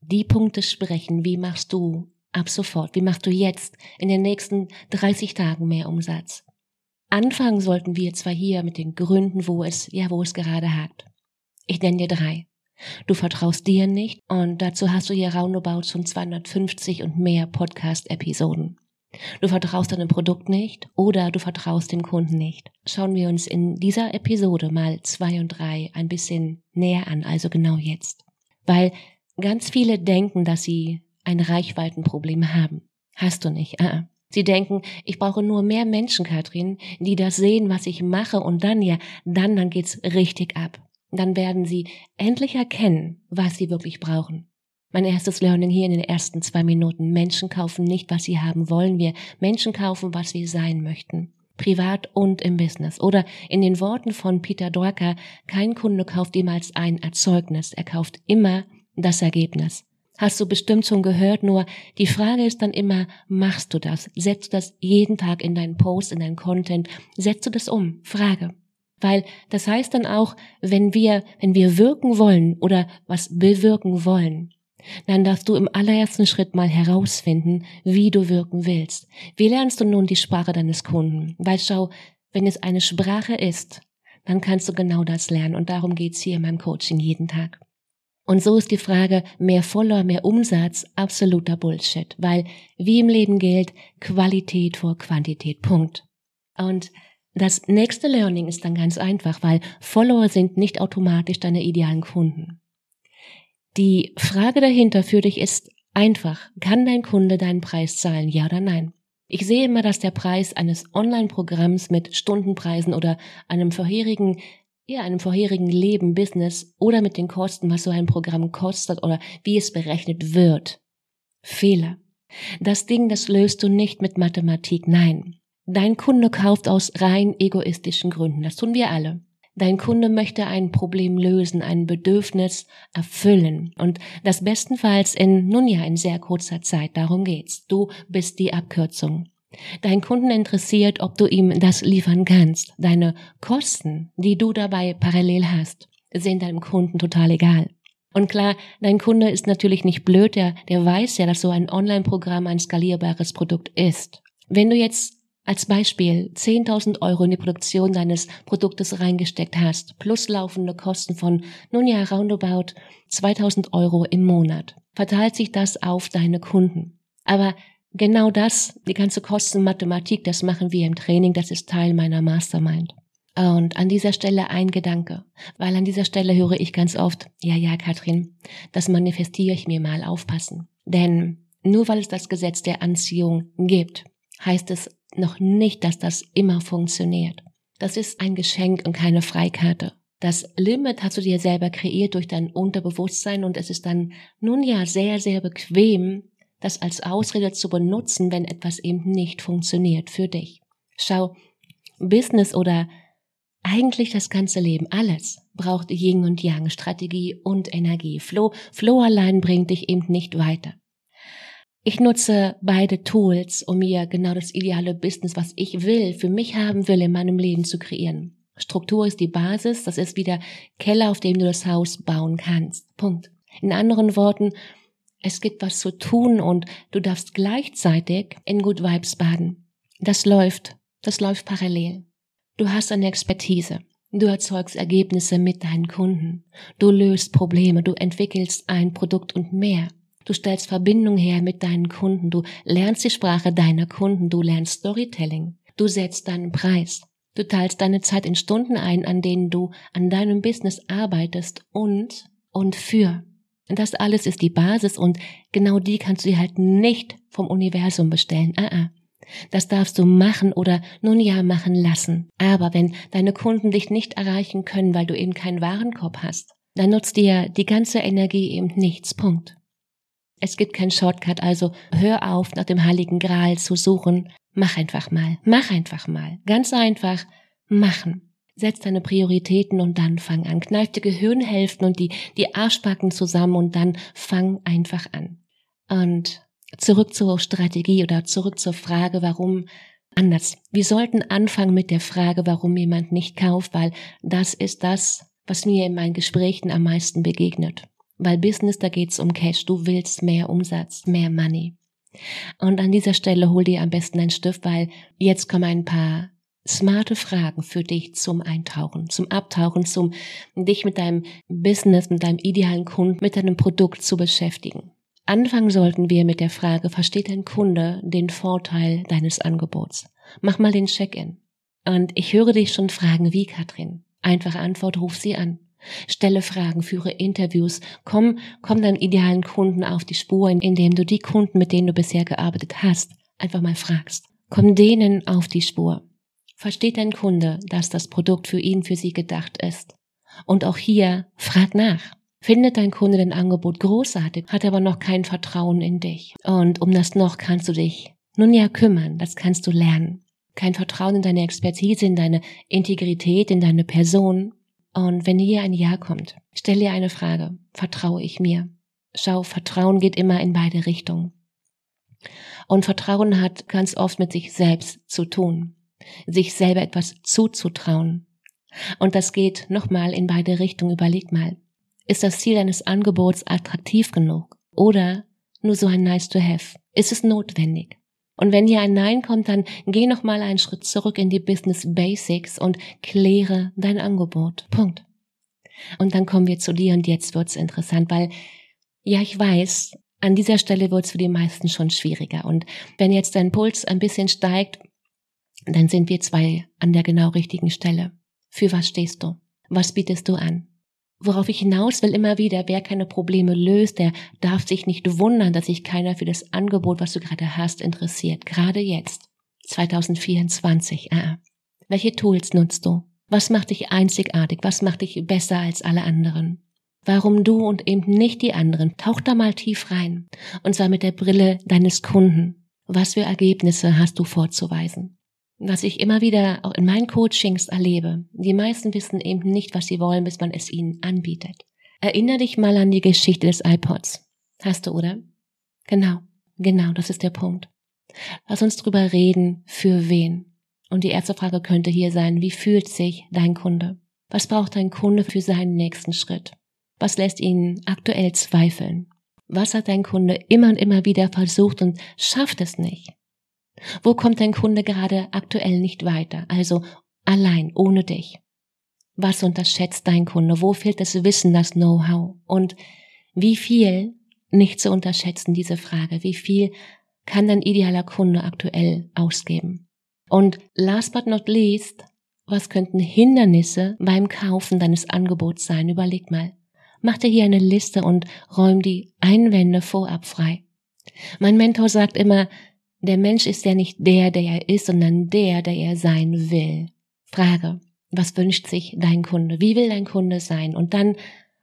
die Punkte sprechen, wie machst du ab sofort, wie machst du jetzt in den nächsten 30 Tagen mehr Umsatz. Anfangen sollten wir zwar hier mit den Gründen, wo es, ja, wo es gerade hakt. Ich nenne dir drei. Du vertraust dir nicht und dazu hast du hier roundabout schon 250 und mehr Podcast-Episoden. Du vertraust deinem Produkt nicht oder du vertraust dem Kunden nicht. Schauen wir uns in dieser Episode mal zwei und drei ein bisschen näher an, also genau jetzt. Weil Ganz viele denken, dass sie ein Reichweitenproblem haben. Hast du nicht. Ah. Sie denken, ich brauche nur mehr Menschen, Katrin, die das sehen, was ich mache und dann ja, dann, dann geht's richtig ab. Dann werden sie endlich erkennen, was sie wirklich brauchen. Mein erstes Learning hier in den ersten zwei Minuten. Menschen kaufen nicht, was sie haben wollen. Wir Menschen kaufen, was wir sein möchten. Privat und im Business. Oder in den Worten von Peter Dorker, kein Kunde kauft jemals ein Erzeugnis. Er kauft immer das Ergebnis. Hast du bestimmt schon gehört, nur die Frage ist dann immer, machst du das? Setzt du das jeden Tag in deinen Post, in deinen Content? Setzt du das um? Frage. Weil das heißt dann auch, wenn wir, wenn wir wirken wollen oder was bewirken wollen, dann darfst du im allerersten Schritt mal herausfinden, wie du wirken willst. Wie lernst du nun die Sprache deines Kunden? Weil schau, wenn es eine Sprache ist, dann kannst du genau das lernen und darum geht's hier in meinem Coaching jeden Tag. Und so ist die Frage mehr Follower, mehr Umsatz absoluter Bullshit, weil wie im Leben gilt, Qualität vor Quantität. Punkt. Und das nächste Learning ist dann ganz einfach, weil Follower sind nicht automatisch deine idealen Kunden. Die Frage dahinter für dich ist einfach, kann dein Kunde deinen Preis zahlen, ja oder nein? Ich sehe immer, dass der Preis eines Online-Programms mit Stundenpreisen oder einem vorherigen ja, einem vorherigen Leben, Business oder mit den Kosten, was so ein Programm kostet oder wie es berechnet wird. Fehler. Das Ding, das löst du nicht mit Mathematik, nein. Dein Kunde kauft aus rein egoistischen Gründen, das tun wir alle. Dein Kunde möchte ein Problem lösen, ein Bedürfnis erfüllen und das bestenfalls in, nun ja, in sehr kurzer Zeit. Darum geht's. Du bist die Abkürzung. Dein Kunden interessiert, ob du ihm das liefern kannst. Deine Kosten, die du dabei parallel hast, sind deinem Kunden total egal. Und klar, dein Kunde ist natürlich nicht blöd, der, der weiß ja, dass so ein Online-Programm ein skalierbares Produkt ist. Wenn du jetzt als Beispiel 10.000 Euro in die Produktion deines Produktes reingesteckt hast, plus laufende Kosten von, nun ja, roundabout 2.000 Euro im Monat, verteilt sich das auf deine Kunden. Aber Genau das, die ganze Kostenmathematik, das machen wir im Training, das ist Teil meiner Mastermind. Und an dieser Stelle ein Gedanke, weil an dieser Stelle höre ich ganz oft, ja, ja, Katrin, das manifestiere ich mir mal aufpassen. Denn nur weil es das Gesetz der Anziehung gibt, heißt es noch nicht, dass das immer funktioniert. Das ist ein Geschenk und keine Freikarte. Das Limit hast du dir selber kreiert durch dein Unterbewusstsein und es ist dann nun ja sehr, sehr bequem, das als Ausrede zu benutzen, wenn etwas eben nicht funktioniert für dich. Schau, Business oder eigentlich das ganze Leben, alles braucht Yin und Yang, Strategie und Energie. Flow, Flow allein bringt dich eben nicht weiter. Ich nutze beide Tools, um mir genau das ideale Business, was ich will, für mich haben will, in meinem Leben zu kreieren. Struktur ist die Basis, das ist wieder Keller, auf dem du das Haus bauen kannst. Punkt. In anderen Worten, es gibt was zu tun und du darfst gleichzeitig in Good Vibes baden. Das läuft, das läuft parallel. Du hast eine Expertise. Du erzeugst Ergebnisse mit deinen Kunden. Du löst Probleme. Du entwickelst ein Produkt und mehr. Du stellst Verbindung her mit deinen Kunden. Du lernst die Sprache deiner Kunden. Du lernst Storytelling. Du setzt deinen Preis. Du teilst deine Zeit in Stunden ein, an denen du an deinem Business arbeitest und und für. Das alles ist die Basis und genau die kannst du dir halt nicht vom Universum bestellen. Ah, ah. Das darfst du machen oder nun ja machen lassen. Aber wenn deine Kunden dich nicht erreichen können, weil du eben keinen Warenkorb hast, dann nutzt dir die ganze Energie eben nichts. Punkt. Es gibt keinen Shortcut, also hör auf, nach dem Heiligen Gral zu suchen. Mach einfach mal. Mach einfach mal. Ganz einfach machen. Setz deine Prioritäten und dann fang an. Kneif die Gehirnhälften und die, die Arschbacken zusammen und dann fang einfach an. Und zurück zur Strategie oder zurück zur Frage, warum anders. Wir sollten anfangen mit der Frage, warum jemand nicht kauft, weil das ist das, was mir in meinen Gesprächen am meisten begegnet. Weil Business, da geht's um Cash. Du willst mehr Umsatz, mehr Money. Und an dieser Stelle hol dir am besten einen Stift, weil jetzt kommen ein paar smarte Fragen für dich zum Eintauchen, zum Abtauchen, zum dich mit deinem Business, mit deinem idealen Kunden, mit deinem Produkt zu beschäftigen. Anfangen sollten wir mit der Frage, versteht dein Kunde den Vorteil deines Angebots? Mach mal den Check-in. Und ich höre dich schon fragen, wie, Katrin? Einfache Antwort, ruf sie an. Stelle Fragen, führe Interviews, komm, komm deinem idealen Kunden auf die Spur, indem du die Kunden, mit denen du bisher gearbeitet hast, einfach mal fragst. Komm denen auf die Spur. Versteht dein Kunde, dass das Produkt für ihn, für sie gedacht ist? Und auch hier, frag nach. Findet dein Kunde dein Angebot großartig, hat aber noch kein Vertrauen in dich. Und um das noch kannst du dich nun ja kümmern, das kannst du lernen. Kein Vertrauen in deine Expertise, in deine Integrität, in deine Person. Und wenn hier ein Ja kommt, stell dir eine Frage. Vertraue ich mir? Schau, Vertrauen geht immer in beide Richtungen. Und Vertrauen hat ganz oft mit sich selbst zu tun. Sich selber etwas zuzutrauen. Und das geht nochmal in beide Richtungen. Überleg mal. Ist das Ziel deines Angebots attraktiv genug? Oder nur so ein nice to have? Ist es notwendig? Und wenn hier ein Nein kommt, dann geh noch mal einen Schritt zurück in die Business Basics und kläre dein Angebot. Punkt. Und dann kommen wir zu dir und jetzt wird's interessant, weil ja, ich weiß, an dieser Stelle wird's für die meisten schon schwieriger. Und wenn jetzt dein Puls ein bisschen steigt, dann sind wir zwei an der genau richtigen Stelle. Für was stehst du? Was bietest du an? Worauf ich hinaus will immer wieder, wer keine Probleme löst, der darf sich nicht wundern, dass sich keiner für das Angebot, was du gerade hast, interessiert. Gerade jetzt, 2024. Ah. Welche Tools nutzt du? Was macht dich einzigartig? Was macht dich besser als alle anderen? Warum du und eben nicht die anderen? Tauch da mal tief rein. Und zwar mit der Brille deines Kunden. Was für Ergebnisse hast du vorzuweisen? Was ich immer wieder auch in meinen Coachings erlebe. Die meisten wissen eben nicht, was sie wollen, bis man es ihnen anbietet. Erinner dich mal an die Geschichte des iPods. Hast du, oder? Genau, genau, das ist der Punkt. Lass uns drüber reden, für wen. Und die erste Frage könnte hier sein, wie fühlt sich dein Kunde? Was braucht dein Kunde für seinen nächsten Schritt? Was lässt ihn aktuell zweifeln? Was hat dein Kunde immer und immer wieder versucht und schafft es nicht? Wo kommt dein Kunde gerade aktuell nicht weiter? Also allein, ohne dich. Was unterschätzt dein Kunde? Wo fehlt das Wissen, das Know-how? Und wie viel, nicht zu unterschätzen, diese Frage, wie viel kann dein idealer Kunde aktuell ausgeben? Und last but not least, was könnten Hindernisse beim Kaufen deines Angebots sein? Überleg mal. Mach dir hier eine Liste und räum die Einwände vorab frei. Mein Mentor sagt immer, der Mensch ist ja nicht der, der er ist, sondern der, der er sein will. Frage, was wünscht sich dein Kunde? Wie will dein Kunde sein? Und dann,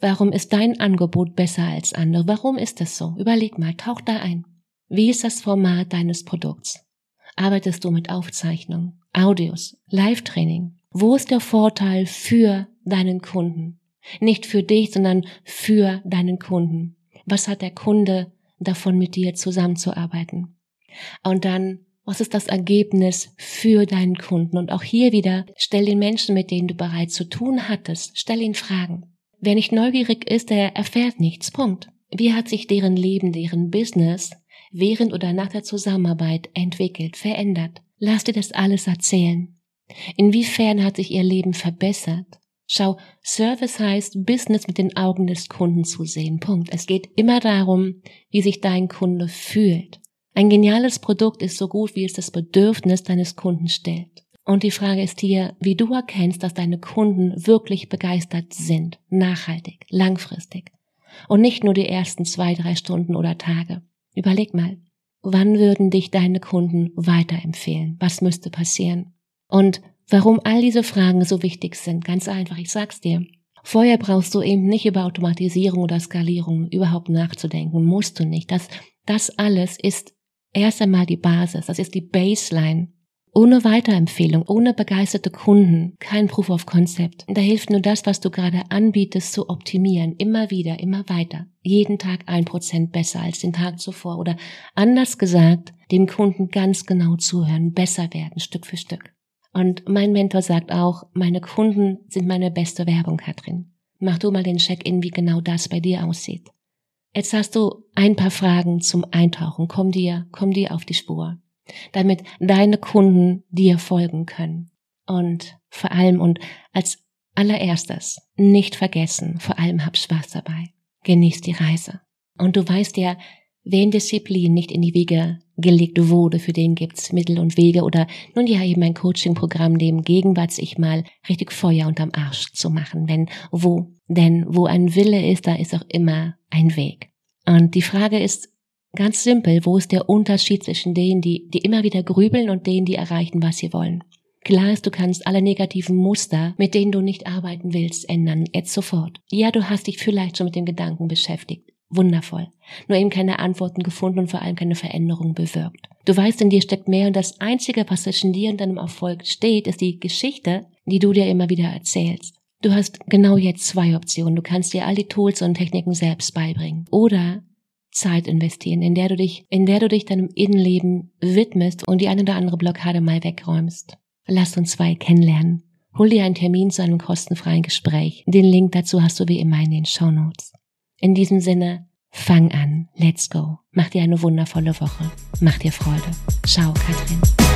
warum ist dein Angebot besser als andere? Warum ist das so? Überleg mal, tauch da ein. Wie ist das Format deines Produkts? Arbeitest du mit Aufzeichnung, Audios, Live-Training? Wo ist der Vorteil für deinen Kunden? Nicht für dich, sondern für deinen Kunden. Was hat der Kunde davon, mit dir zusammenzuarbeiten? Und dann, was ist das Ergebnis für deinen Kunden? Und auch hier wieder, stell den Menschen, mit denen du bereits zu tun hattest, stell ihn Fragen. Wer nicht neugierig ist, der erfährt nichts. Punkt. Wie hat sich deren Leben, deren Business während oder nach der Zusammenarbeit entwickelt, verändert? Lass dir das alles erzählen. Inwiefern hat sich ihr Leben verbessert? Schau, Service heißt, Business mit den Augen des Kunden zu sehen. Punkt. Es geht immer darum, wie sich dein Kunde fühlt. Ein geniales Produkt ist so gut, wie es das Bedürfnis deines Kunden stellt. Und die Frage ist hier, wie du erkennst, dass deine Kunden wirklich begeistert sind, nachhaltig, langfristig. Und nicht nur die ersten zwei, drei Stunden oder Tage. Überleg mal, wann würden dich deine Kunden weiterempfehlen? Was müsste passieren? Und warum all diese Fragen so wichtig sind, ganz einfach, ich sag's dir. Vorher brauchst du eben nicht über Automatisierung oder Skalierung überhaupt nachzudenken, musst du nicht. Das, das alles ist erst einmal die Basis, das ist die Baseline ohne Weiterempfehlung, ohne begeisterte Kunden, kein Proof of Concept. Da hilft nur das, was du gerade anbietest, zu optimieren. Immer wieder, immer weiter. Jeden Tag ein Prozent besser als den Tag zuvor. Oder anders gesagt, dem Kunden ganz genau zuhören, besser werden, Stück für Stück. Und mein Mentor sagt auch, meine Kunden sind meine beste Werbung, Katrin. Mach du mal den Check-in, wie genau das bei dir aussieht. Jetzt hast du ein paar Fragen zum Eintauchen. Komm dir, komm dir auf die Spur damit deine Kunden dir folgen können. Und vor allem und als allererstes nicht vergessen, vor allem hab Spaß dabei. Genieß die Reise. Und du weißt ja, wen Disziplin nicht in die Wege gelegt wurde, für den gibt's Mittel und Wege oder nun ja eben ein Coaching-Programm, dem Gegenwart sich mal richtig Feuer unterm Arsch zu machen. Wenn wo, denn wo ein Wille ist, da ist auch immer ein Weg. Und die Frage ist, Ganz simpel, wo ist der Unterschied zwischen denen, die, die immer wieder grübeln und denen, die erreichen, was sie wollen? Klar ist, du kannst alle negativen Muster, mit denen du nicht arbeiten willst, ändern, jetzt sofort. Ja, du hast dich vielleicht schon mit dem Gedanken beschäftigt. Wundervoll. Nur eben keine Antworten gefunden und vor allem keine Veränderung bewirkt. Du weißt, in dir steckt mehr und das Einzige, was zwischen dir und deinem Erfolg steht, ist die Geschichte, die du dir immer wieder erzählst. Du hast genau jetzt zwei Optionen. Du kannst dir all die Tools und Techniken selbst beibringen. Oder Zeit investieren, in der du dich, in der du dich deinem Innenleben widmest und die eine oder andere Blockade mal wegräumst. Lass uns zwei kennenlernen. Hol dir einen Termin zu einem kostenfreien Gespräch. Den Link dazu hast du wie immer in den Show Notes. In diesem Sinne, fang an. Let's go. Mach dir eine wundervolle Woche. Mach dir Freude. Ciao, Katrin.